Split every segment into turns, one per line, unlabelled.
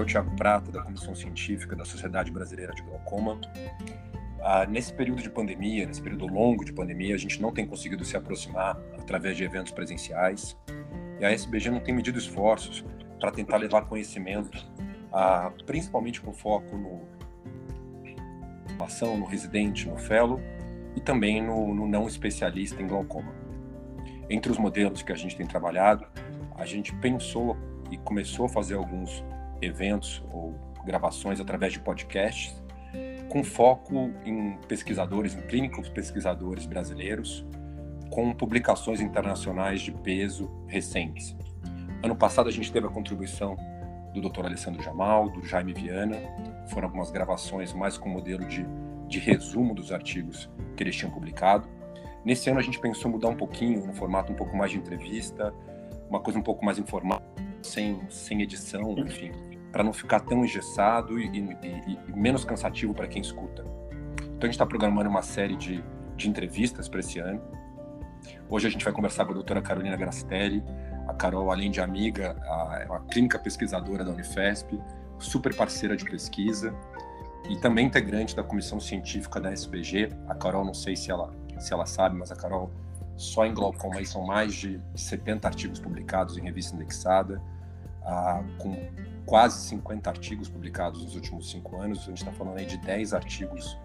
é o Tiago Prata, da Comissão Científica da Sociedade Brasileira de Glaucoma. Ah, nesse período de pandemia, nesse período longo de pandemia, a gente não tem conseguido se aproximar através de eventos presenciais e a SBG não tem medido esforços para tentar levar conhecimento, ah, principalmente com foco no ação, no residente, no fellow e também no, no não especialista em glaucoma. Entre os modelos que a gente tem trabalhado, a gente pensou e começou a fazer alguns eventos ou gravações através de podcasts com foco em pesquisadores, em clínicos pesquisadores brasileiros, com publicações internacionais de peso recentes. Ano passado a gente teve a contribuição do Dr. Alessandro Jamal, do Jaime Viana, foram algumas gravações mais com modelo de, de resumo dos artigos que eles tinham publicado. Nesse ano a gente pensou mudar um pouquinho, no formato um pouco mais de entrevista, uma coisa um pouco mais informal, sem, sem edição, enfim, para não ficar tão engessado e, e, e menos cansativo para quem escuta. Então a gente está programando uma série de, de entrevistas para esse ano. Hoje a gente vai conversar com a doutora Carolina Grastelli. A Carol, além de amiga, é uma clínica pesquisadora da Unifesp, super parceira de pesquisa e também integrante da comissão científica da SBG. A Carol, não sei se ela, se ela sabe, mas a Carol, só em glaucoma aí são mais de 70 artigos publicados em revista indexada, ah, com quase 50 artigos publicados nos últimos cinco anos. A gente está falando aí de 10 artigos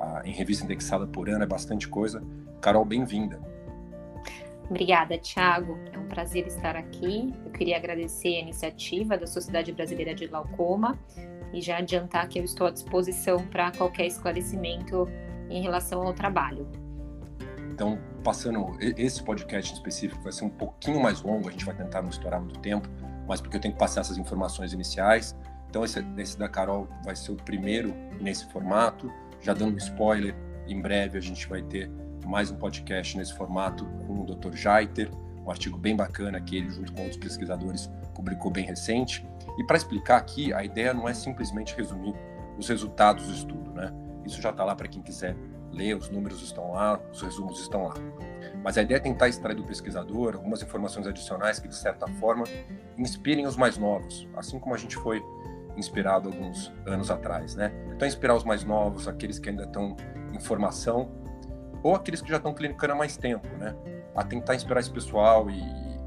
ah, em revista indexada por ano, é bastante coisa. Carol, bem-vinda.
Obrigada, Tiago. É um prazer estar aqui. Eu queria agradecer a iniciativa da Sociedade Brasileira de Glaucoma e já adiantar que eu estou à disposição para qualquer esclarecimento em relação ao trabalho.
Então, passando esse podcast em específico vai ser um pouquinho mais longo, a gente vai tentar não estourar muito tempo, mas porque eu tenho que passar essas informações iniciais. Então, esse, esse da Carol vai ser o primeiro nesse formato. Já dando um spoiler, em breve a gente vai ter mais um podcast nesse formato com o Dr. Jaiter, um artigo bem bacana que ele, junto com outros pesquisadores, publicou bem recente. E para explicar aqui, a ideia não é simplesmente resumir os resultados do estudo, né? Isso já está lá para quem quiser ler, os números estão lá, os resumos estão lá. Mas a ideia é tentar extrair do pesquisador algumas informações adicionais que, de certa forma, inspirem os mais novos, assim como a gente foi inspirado alguns anos atrás, né? Então, inspirar os mais novos, aqueles que ainda estão em formação, ou aqueles que já estão clinicando há mais tempo, né? A tentar inspirar esse pessoal e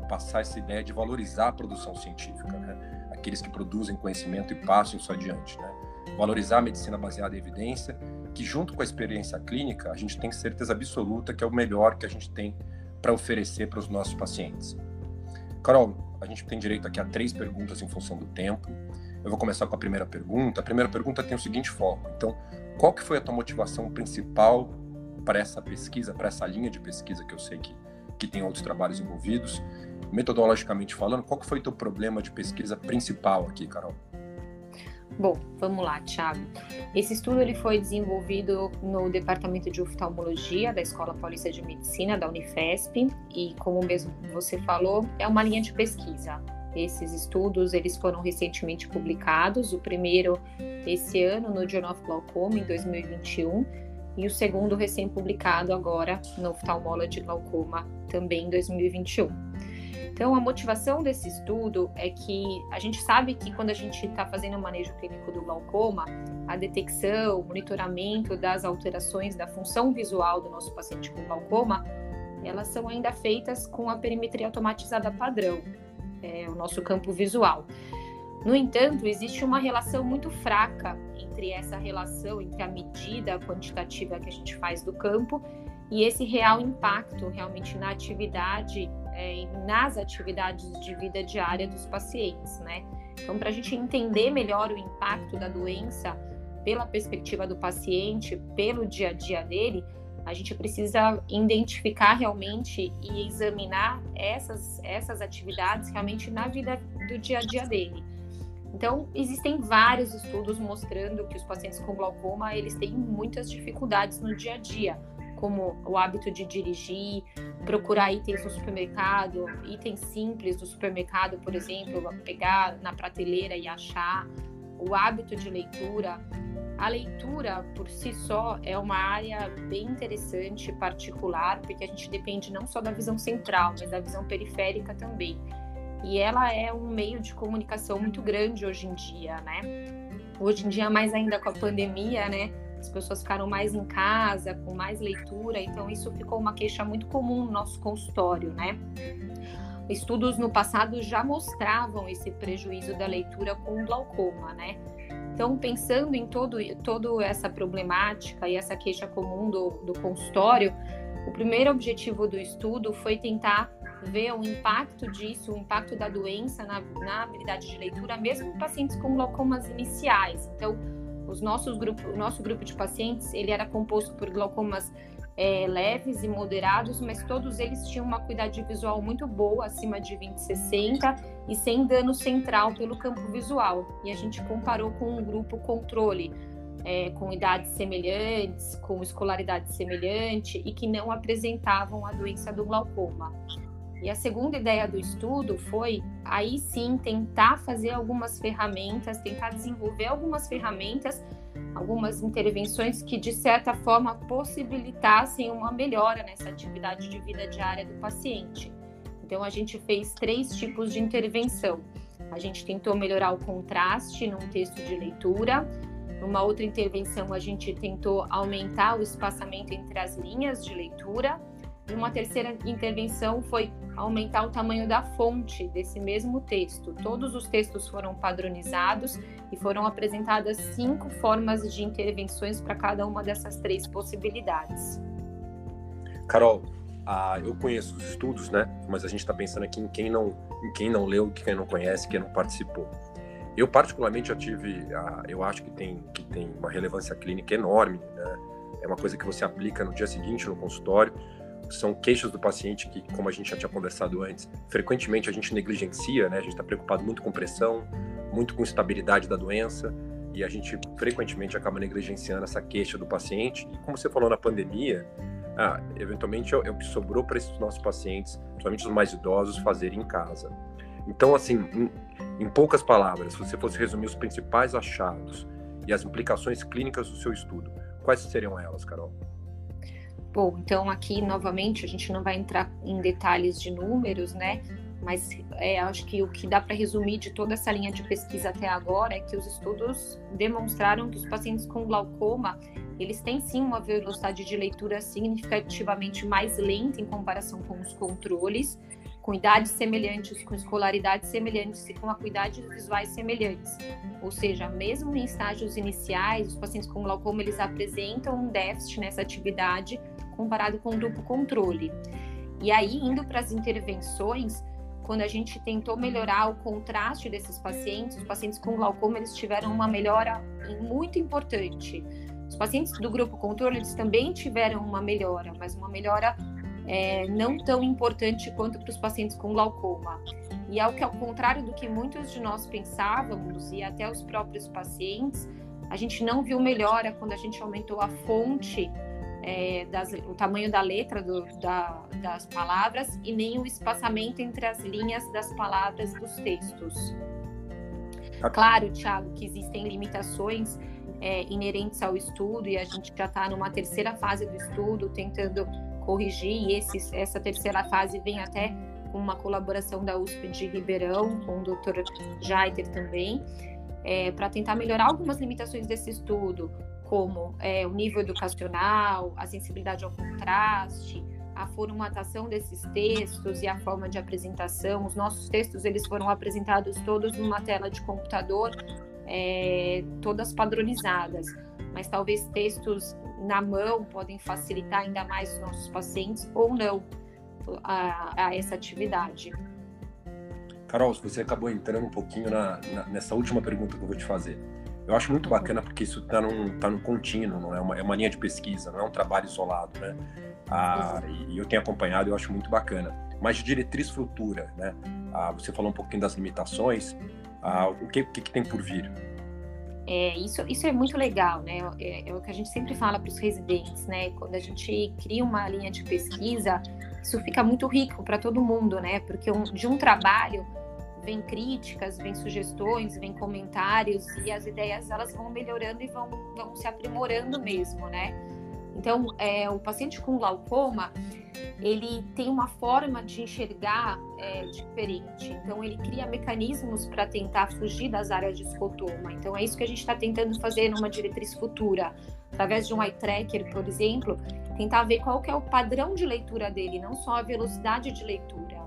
passar essa ideia de valorizar a produção científica, né? Aqueles que produzem conhecimento e passam isso adiante, né? Valorizar a medicina baseada em evidência que junto com a experiência clínica, a gente tem certeza absoluta que é o melhor que a gente tem para oferecer para os nossos pacientes. Carol, a gente tem direito aqui a três perguntas em função do tempo. Eu vou começar com a primeira pergunta. A primeira pergunta tem o seguinte foco. Então, qual que foi a tua motivação principal para essa pesquisa, para essa linha de pesquisa que eu sei que, que tem outros trabalhos envolvidos? Metodologicamente falando, qual que foi o teu problema de pesquisa principal aqui, Carol?
Bom, vamos lá, Thiago. Esse estudo ele foi desenvolvido no Departamento de Oftalmologia da Escola Paulista de Medicina da Unifesp e, como mesmo você falou, é uma linha de pesquisa. Esses estudos eles foram recentemente publicados. O primeiro esse ano no Journal of Glaucoma em 2021 e o segundo recém-publicado agora no Ophthalmology Glaucoma também em 2021. Então, a motivação desse estudo é que a gente sabe que quando a gente está fazendo o manejo clínico do glaucoma, a detecção, o monitoramento das alterações da função visual do nosso paciente com glaucoma, elas são ainda feitas com a perimetria automatizada padrão, é, o nosso campo visual. No entanto, existe uma relação muito fraca entre essa relação, entre a medida quantitativa que a gente faz do campo e esse real impacto realmente na atividade é, nas atividades de vida diária dos pacientes, né? Então, para a gente entender melhor o impacto da doença pela perspectiva do paciente, pelo dia a dia dele, a gente precisa identificar realmente e examinar essas, essas atividades realmente na vida do dia a dia dele. Então, existem vários estudos mostrando que os pacientes com glaucoma, eles têm muitas dificuldades no dia a dia, como o hábito de dirigir, procurar itens no supermercado, itens simples do supermercado, por exemplo, pegar na prateleira e achar, o hábito de leitura. A leitura por si só é uma área bem interessante, particular, porque a gente depende não só da visão central, mas da visão periférica também. e ela é um meio de comunicação muito grande hoje em dia, né? Hoje em dia, mais ainda com a pandemia, né? As pessoas ficaram mais em casa, com mais leitura, então isso ficou uma queixa muito comum no nosso consultório, né? Estudos no passado já mostravam esse prejuízo da leitura com glaucoma, né? Então, pensando em todo, toda essa problemática e essa queixa comum do, do consultório, o primeiro objetivo do estudo foi tentar ver o impacto disso, o impacto da doença na, na habilidade de leitura, mesmo em pacientes com glaucomas iniciais. Então, os nossos grupo, o nosso grupo de pacientes, ele era composto por glaucomas é, leves e moderados, mas todos eles tinham uma qualidade visual muito boa, acima de 20, 60 e sem dano central pelo campo visual. E a gente comparou com um grupo controle, é, com idades semelhantes, com escolaridade semelhante e que não apresentavam a doença do glaucoma. E a segunda ideia do estudo foi aí sim tentar fazer algumas ferramentas, tentar desenvolver algumas ferramentas, algumas intervenções que de certa forma possibilitassem uma melhora nessa atividade de vida diária do paciente. Então a gente fez três tipos de intervenção. A gente tentou melhorar o contraste num texto de leitura. Numa outra intervenção, a gente tentou aumentar o espaçamento entre as linhas de leitura. E uma terceira intervenção foi aumentar o tamanho da fonte desse mesmo texto. Todos os textos foram padronizados e foram apresentadas cinco formas de intervenções para cada uma dessas três possibilidades.
Carol, ah, eu conheço os estudos, né? Mas a gente está pensando aqui em quem não, em quem não leu, quem não conhece, quem não participou. Eu particularmente já tive, ah, eu acho que tem que tem uma relevância clínica enorme, né? É uma coisa que você aplica no dia seguinte no consultório são queixas do paciente que, como a gente já tinha conversado antes, frequentemente a gente negligencia, né? A gente está preocupado muito com pressão, muito com estabilidade da doença e a gente frequentemente acaba negligenciando essa queixa do paciente. E como você falou na pandemia, ah, eventualmente é, é o que sobrou para esses nossos pacientes, principalmente os mais idosos, fazerem em casa. Então, assim, em, em poucas palavras, se você fosse resumir os principais achados e as implicações clínicas do seu estudo, quais seriam elas, Carol?
Bom, então aqui novamente a gente não vai entrar em detalhes de números, né? Mas é, acho que o que dá para resumir de toda essa linha de pesquisa até agora é que os estudos demonstraram que os pacientes com glaucoma eles têm sim uma velocidade de leitura significativamente mais lenta em comparação com os controles, com idades semelhantes, com escolaridades semelhantes e com acuidades visuais semelhantes. Ou seja, mesmo em estágios iniciais, os pacientes com glaucoma eles apresentam um déficit nessa atividade comparado com o grupo controle. E aí, indo para as intervenções, quando a gente tentou melhorar o contraste desses pacientes, os pacientes com glaucoma eles tiveram uma melhora muito importante. Os pacientes do grupo controle eles também tiveram uma melhora, mas uma melhora é, não tão importante quanto para os pacientes com glaucoma. E ao que ao contrário do que muitos de nós pensávamos e até os próprios pacientes, a gente não viu melhora quando a gente aumentou a fonte é, das, o tamanho da letra do, da, das palavras e nem o espaçamento entre as linhas das palavras dos textos. Claro, Thiago, que existem limitações é, inerentes ao estudo e a gente já está numa terceira fase do estudo, tentando corrigir, e esse, essa terceira fase vem até com uma colaboração da USP de Ribeirão, com o Dr. Jaiter também, é, para tentar melhorar algumas limitações desse estudo, como é, o nível educacional, a sensibilidade ao contraste, a formatação desses textos e a forma de apresentação. Os nossos textos eles foram apresentados todos numa tela de computador, é, todas padronizadas, mas talvez textos na mão podem facilitar ainda mais os nossos pacientes ou não a, a essa atividade.
Carol, você acabou entrando um pouquinho na, na, nessa última pergunta que eu vou te fazer. Eu acho muito bacana porque isso está num, tá num contínuo, não é uma, é uma linha de pesquisa, não é um trabalho isolado, né? Ah, e, eu tenho acompanhado, eu acho muito bacana. Mas de diretriz futura, né? Ah, você falou um pouquinho das limitações. Ah, o que, que, que, tem por vir?
É, isso, isso é muito legal, né? É, é o que a gente sempre fala para os residentes, né? Quando a gente cria uma linha de pesquisa, isso fica muito rico para todo mundo, né? Porque um, de um trabalho vem críticas, vem sugestões, vem comentários e as ideias elas vão melhorando e vão, vão se aprimorando mesmo, né? Então, é, o paciente com glaucoma, ele tem uma forma de enxergar é, diferente. Então, ele cria mecanismos para tentar fugir das áreas de escotoma. Então, é isso que a gente está tentando fazer numa diretriz futura. Através de um eye tracker, por exemplo, tentar ver qual que é o padrão de leitura dele, não só a velocidade de leitura.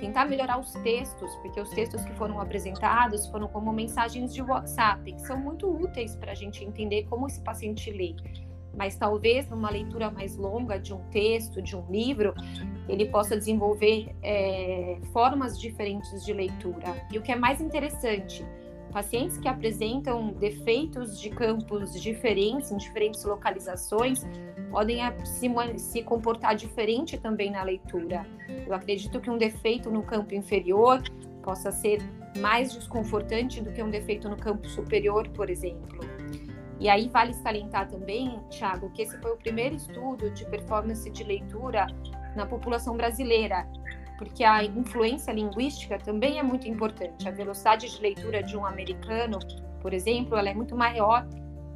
Tentar melhorar os textos, porque os textos que foram apresentados foram como mensagens de WhatsApp, que são muito úteis para a gente entender como esse paciente lê mas talvez numa leitura mais longa de um texto, de um livro, ele possa desenvolver é, formas diferentes de leitura. E o que é mais interessante, pacientes que apresentam defeitos de campos diferentes, em diferentes localizações, podem se, se comportar diferente também na leitura. Eu acredito que um defeito no campo inferior possa ser mais desconfortante do que um defeito no campo superior, por exemplo. E aí vale salientar também, Thiago, que esse foi o primeiro estudo de performance de leitura na população brasileira, porque a influência linguística também é muito importante. A velocidade de leitura de um americano, por exemplo, ela é muito maior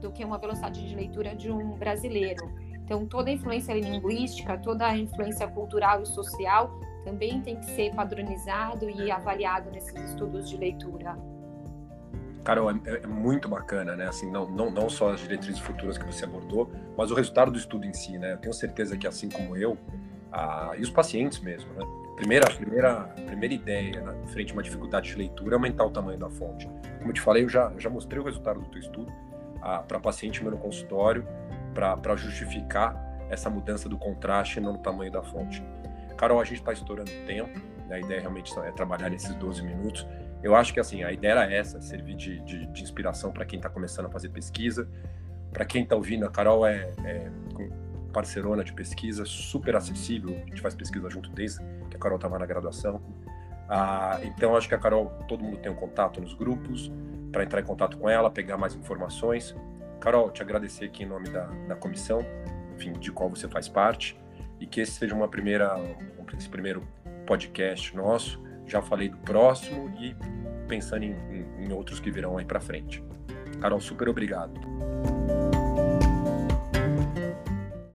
do que uma velocidade de leitura de um brasileiro. Então, toda a influência linguística, toda a influência cultural e social também tem que ser padronizado e avaliado nesses estudos de leitura.
Carol, é, é, muito bacana, né? Assim, não, não, não só as diretrizes futuras que você abordou, mas o resultado do estudo em si, né? Eu tenho certeza que, assim como eu, a, e os pacientes mesmo, né? Primeira, primeira, primeira ideia né? frente a uma dificuldade de leitura é aumentar o tamanho da fonte. Como eu te falei, eu já, já mostrei o resultado do teu estudo para paciente meu no consultório para justificar essa mudança do contraste no tamanho da fonte. Carol, a gente está estourando tempo, né? a ideia realmente é trabalhar nesses 12 minutos eu acho que assim a ideia era essa, servir de, de, de inspiração para quem está começando a fazer pesquisa, para quem está ouvindo. A Carol é, é parceirona de pesquisa, super acessível. A gente faz pesquisa junto desde que a Carol estava na graduação. Ah, então acho que a Carol, todo mundo tem um contato nos grupos para entrar em contato com ela, pegar mais informações. Carol, te agradecer aqui em nome da, da comissão, enfim, de qual você faz parte, e que esse seja uma primeira, esse primeiro podcast nosso já falei do próximo e pensando em, em, em outros que virão aí para frente. Carol, super obrigado.